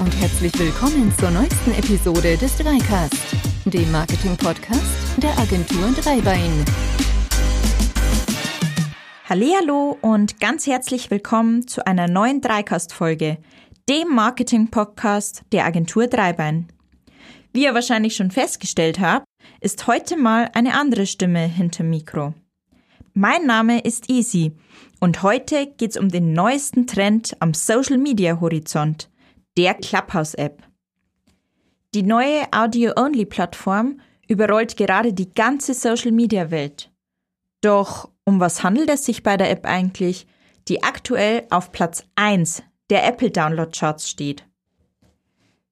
und herzlich willkommen zur neuesten Episode des Dreicast, dem Marketing-Podcast der Agentur Dreibein. Hallo und ganz herzlich willkommen zu einer neuen Dreicast-Folge, dem Marketing-Podcast der Agentur Dreibein. Wie ihr wahrscheinlich schon festgestellt habt, ist heute mal eine andere Stimme hinter Mikro. Mein Name ist Easy und heute geht's um den neuesten Trend am Social Media Horizont, der Clubhouse-App. Die neue Audio-Only-Plattform überrollt gerade die ganze Social-Media-Welt. Doch um was handelt es sich bei der App eigentlich, die aktuell auf Platz 1 der Apple Download Charts steht?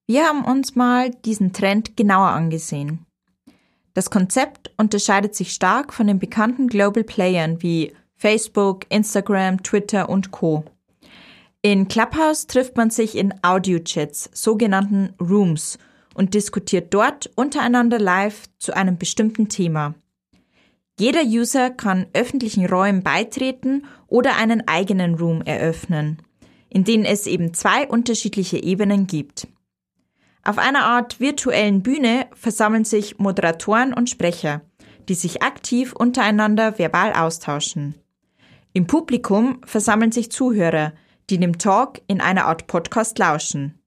Wir haben uns mal diesen Trend genauer angesehen. Das Konzept unterscheidet sich stark von den bekannten Global Playern wie Facebook, Instagram, Twitter und Co. In Clubhouse trifft man sich in Audio-Chats, sogenannten Rooms, und diskutiert dort untereinander live zu einem bestimmten Thema. Jeder User kann öffentlichen Räumen beitreten oder einen eigenen Room eröffnen, in denen es eben zwei unterschiedliche Ebenen gibt. Auf einer Art virtuellen Bühne versammeln sich Moderatoren und Sprecher, die sich aktiv untereinander verbal austauschen. Im Publikum versammeln sich Zuhörer, die dem Talk in einer Art Podcast lauschen.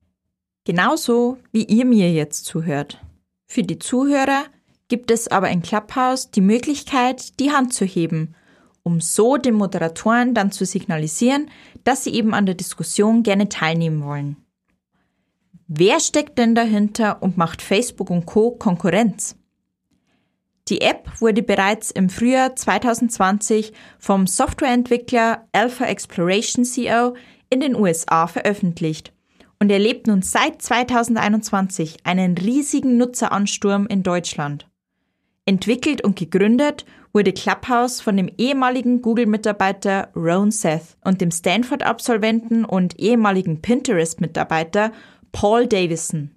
Genauso wie ihr mir jetzt zuhört. Für die Zuhörer gibt es aber in Clubhouse die Möglichkeit, die Hand zu heben, um so den Moderatoren dann zu signalisieren, dass sie eben an der Diskussion gerne teilnehmen wollen. Wer steckt denn dahinter und macht Facebook und Co Konkurrenz? Die App wurde bereits im Frühjahr 2020 vom Softwareentwickler Alpha Exploration CO in den USA veröffentlicht und erlebt nun seit 2021 einen riesigen Nutzeransturm in Deutschland. Entwickelt und gegründet wurde Clubhouse von dem ehemaligen Google-Mitarbeiter Ron Seth und dem Stanford-Absolventen und ehemaligen Pinterest-Mitarbeiter Paul Davison.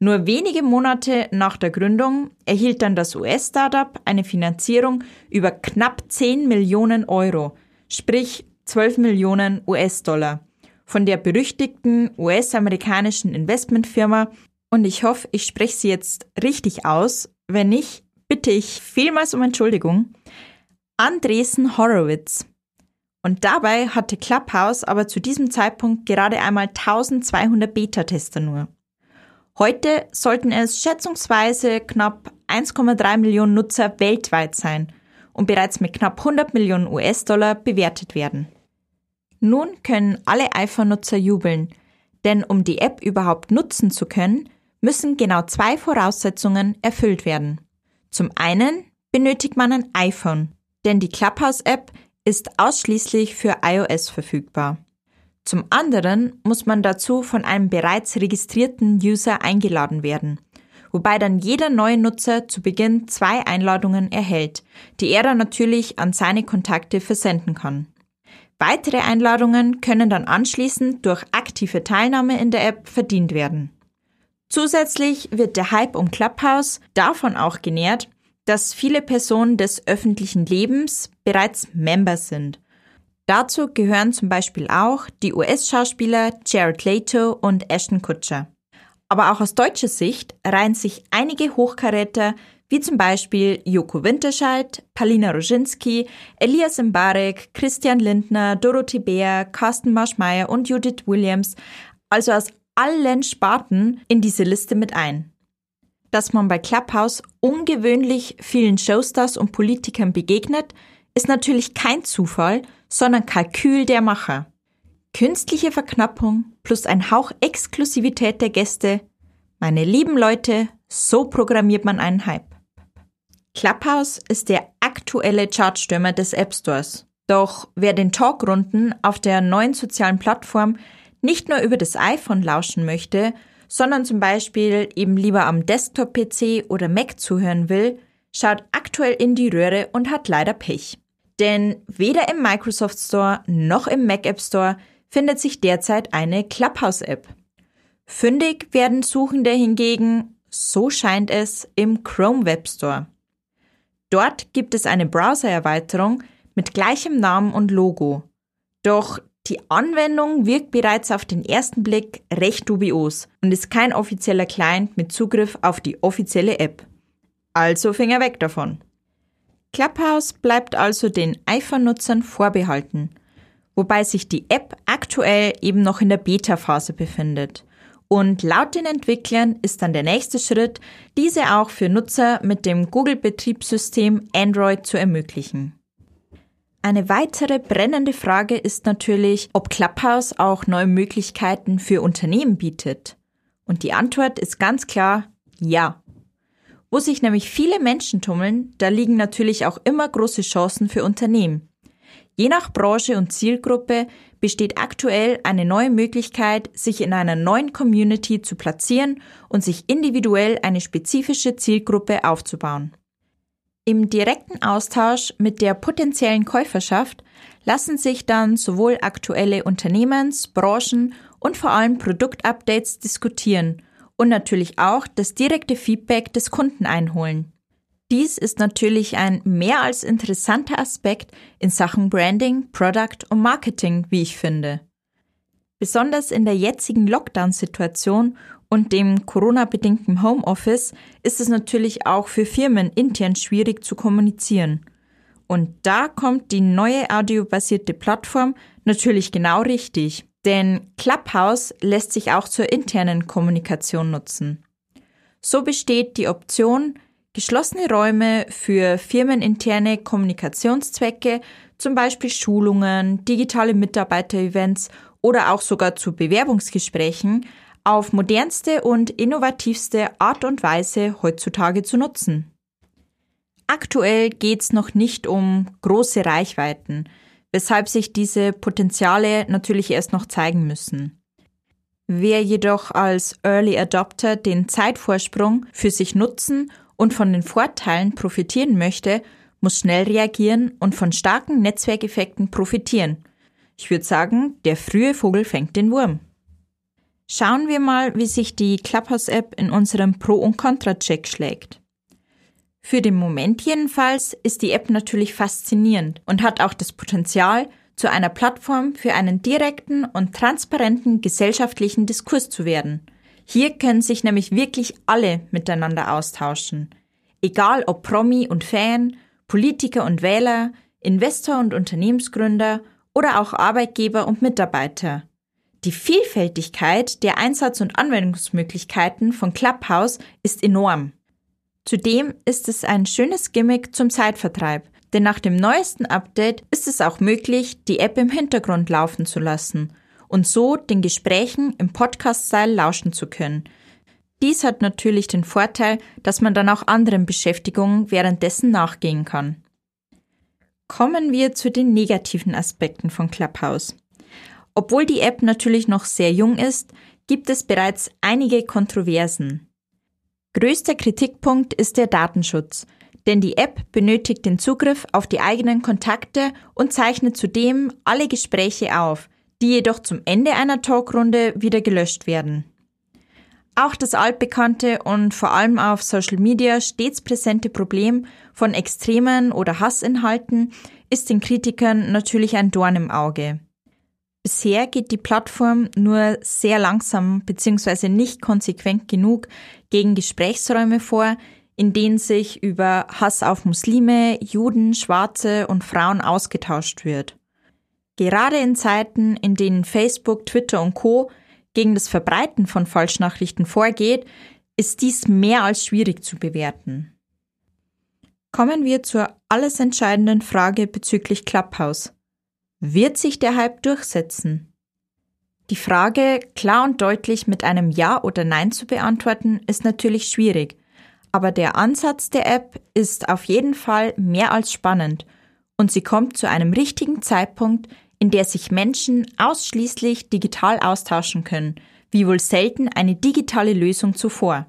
Nur wenige Monate nach der Gründung erhielt dann das US-Startup eine Finanzierung über knapp 10 Millionen Euro, sprich 12 Millionen US-Dollar, von der berüchtigten US-amerikanischen Investmentfirma und ich hoffe, ich spreche sie jetzt richtig aus. Wenn nicht, bitte ich vielmals um Entschuldigung. Andresen Horowitz. Und dabei hatte Clubhouse aber zu diesem Zeitpunkt gerade einmal 1200 Beta-Tester nur. Heute sollten es schätzungsweise knapp 1,3 Millionen Nutzer weltweit sein und bereits mit knapp 100 Millionen US-Dollar bewertet werden. Nun können alle iPhone-Nutzer jubeln, denn um die App überhaupt nutzen zu können, müssen genau zwei Voraussetzungen erfüllt werden. Zum einen benötigt man ein iPhone, denn die Clubhouse-App ist ausschließlich für iOS verfügbar. Zum anderen muss man dazu von einem bereits registrierten User eingeladen werden, wobei dann jeder neue Nutzer zu Beginn zwei Einladungen erhält, die er dann natürlich an seine Kontakte versenden kann. Weitere Einladungen können dann anschließend durch aktive Teilnahme in der App verdient werden. Zusätzlich wird der Hype um Clubhouse davon auch genährt, dass viele Personen des öffentlichen Lebens bereits Member sind Dazu gehören zum Beispiel auch die US-Schauspieler Jared Leto und Ashton Kutcher. Aber auch aus deutscher Sicht reihen sich einige Hochkaräter wie zum Beispiel Joko Winterscheid, Palina Roginski, Elias Mbarek, Christian Lindner, Dorothee Bär, Carsten Marschmeier und Judith Williams, also aus allen Sparten, in diese Liste mit ein. Dass man bei Clubhouse ungewöhnlich vielen Showstars und Politikern begegnet, ist natürlich kein Zufall, sondern Kalkül der Macher. Künstliche Verknappung plus ein Hauch Exklusivität der Gäste. Meine lieben Leute, so programmiert man einen Hype. Clubhouse ist der aktuelle Chartstürmer des App Stores. Doch wer den Talkrunden auf der neuen sozialen Plattform nicht nur über das iPhone lauschen möchte, sondern zum Beispiel eben lieber am Desktop-PC oder Mac zuhören will, schaut aktuell in die Röhre und hat leider Pech. Denn weder im Microsoft Store noch im Mac App Store findet sich derzeit eine Clubhouse-App. Fündig werden Suchende hingegen, so scheint es, im Chrome Web Store. Dort gibt es eine Browser-Erweiterung mit gleichem Namen und Logo. Doch Die Anwendung wirkt bereits auf den ersten Blick recht dubios und ist kein offizieller Client mit Zugriff auf die offizielle App. Also Finger weg davon. Clubhouse bleibt also den iPhone-Nutzern vorbehalten, wobei sich die App aktuell eben noch in der Beta-Phase befindet. Und laut den Entwicklern ist dann der nächste Schritt, diese auch für Nutzer mit dem Google-Betriebssystem Android zu ermöglichen. Eine weitere brennende Frage ist natürlich, ob Clubhouse auch neue Möglichkeiten für Unternehmen bietet. Und die Antwort ist ganz klar ja. Wo sich nämlich viele Menschen tummeln, da liegen natürlich auch immer große Chancen für Unternehmen. Je nach Branche und Zielgruppe besteht aktuell eine neue Möglichkeit, sich in einer neuen Community zu platzieren und sich individuell eine spezifische Zielgruppe aufzubauen. Im direkten Austausch mit der potenziellen Käuferschaft lassen sich dann sowohl aktuelle Unternehmens-, Branchen- und vor allem Produktupdates diskutieren und natürlich auch das direkte Feedback des Kunden einholen. Dies ist natürlich ein mehr als interessanter Aspekt in Sachen Branding, Product und Marketing, wie ich finde. Besonders in der jetzigen Lockdown-Situation und dem Corona-bedingten Homeoffice ist es natürlich auch für Firmen intern schwierig zu kommunizieren. Und da kommt die neue audiobasierte Plattform natürlich genau richtig, denn Clubhouse lässt sich auch zur internen Kommunikation nutzen. So besteht die Option, geschlossene Räume für firmeninterne Kommunikationszwecke, zum Beispiel Schulungen, digitale Mitarbeiterevents oder auch sogar zu Bewerbungsgesprächen, auf modernste und innovativste Art und Weise heutzutage zu nutzen. Aktuell geht es noch nicht um große Reichweiten, weshalb sich diese Potenziale natürlich erst noch zeigen müssen. Wer jedoch als Early Adopter den Zeitvorsprung für sich nutzen und von den Vorteilen profitieren möchte, muss schnell reagieren und von starken Netzwerkeffekten profitieren. Ich würde sagen, der frühe Vogel fängt den Wurm. Schauen wir mal, wie sich die Clubhouse-App in unserem Pro- und Contra-Check schlägt. Für den Moment jedenfalls ist die App natürlich faszinierend und hat auch das Potenzial, zu einer Plattform für einen direkten und transparenten gesellschaftlichen Diskurs zu werden. Hier können sich nämlich wirklich alle miteinander austauschen. Egal ob Promi und Fan, Politiker und Wähler, Investor und Unternehmensgründer oder auch Arbeitgeber und Mitarbeiter. Die Vielfältigkeit der Einsatz- und Anwendungsmöglichkeiten von Clubhouse ist enorm. Zudem ist es ein schönes Gimmick zum Zeitvertreib, denn nach dem neuesten Update ist es auch möglich, die App im Hintergrund laufen zu lassen und so den Gesprächen im Podcast-Style lauschen zu können. Dies hat natürlich den Vorteil, dass man dann auch anderen Beschäftigungen währenddessen nachgehen kann. Kommen wir zu den negativen Aspekten von Clubhouse. Obwohl die App natürlich noch sehr jung ist, gibt es bereits einige Kontroversen. Größter Kritikpunkt ist der Datenschutz, denn die App benötigt den Zugriff auf die eigenen Kontakte und zeichnet zudem alle Gespräche auf, die jedoch zum Ende einer Talkrunde wieder gelöscht werden. Auch das altbekannte und vor allem auf Social Media stets präsente Problem von extremen oder Hassinhalten ist den Kritikern natürlich ein Dorn im Auge. Bisher geht die Plattform nur sehr langsam bzw. nicht konsequent genug gegen Gesprächsräume vor, in denen sich über Hass auf Muslime, Juden, Schwarze und Frauen ausgetauscht wird. Gerade in Zeiten, in denen Facebook, Twitter und Co gegen das Verbreiten von Falschnachrichten vorgeht, ist dies mehr als schwierig zu bewerten. Kommen wir zur alles entscheidenden Frage bezüglich Clubhouse. Wird sich der Hype durchsetzen? Die Frage klar und deutlich mit einem Ja oder Nein zu beantworten, ist natürlich schwierig, aber der Ansatz der App ist auf jeden Fall mehr als spannend und sie kommt zu einem richtigen Zeitpunkt, in der sich Menschen ausschließlich digital austauschen können, wie wohl selten eine digitale Lösung zuvor.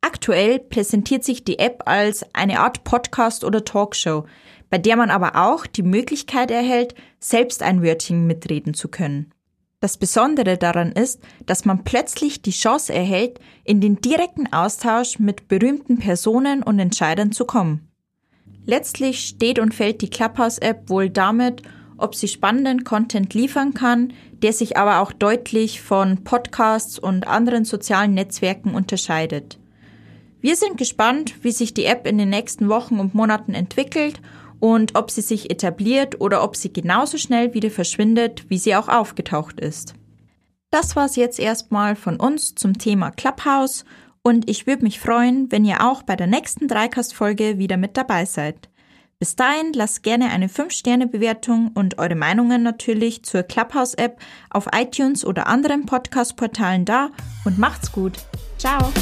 Aktuell präsentiert sich die App als eine Art Podcast oder Talkshow, bei der man aber auch die Möglichkeit erhält, selbst ein Wörtchen mitreden zu können. Das Besondere daran ist, dass man plötzlich die Chance erhält, in den direkten Austausch mit berühmten Personen und Entscheidern zu kommen. Letztlich steht und fällt die Clubhouse-App wohl damit, ob sie spannenden Content liefern kann, der sich aber auch deutlich von Podcasts und anderen sozialen Netzwerken unterscheidet. Wir sind gespannt, wie sich die App in den nächsten Wochen und Monaten entwickelt und ob sie sich etabliert oder ob sie genauso schnell wieder verschwindet, wie sie auch aufgetaucht ist. Das war's jetzt erstmal von uns zum Thema Clubhouse und ich würde mich freuen, wenn ihr auch bei der nächsten Dreikast-Folge wieder mit dabei seid. Bis dahin lasst gerne eine 5-Sterne-Bewertung und eure Meinungen natürlich zur Clubhouse-App auf iTunes oder anderen Podcast-Portalen da und macht's gut. Ciao!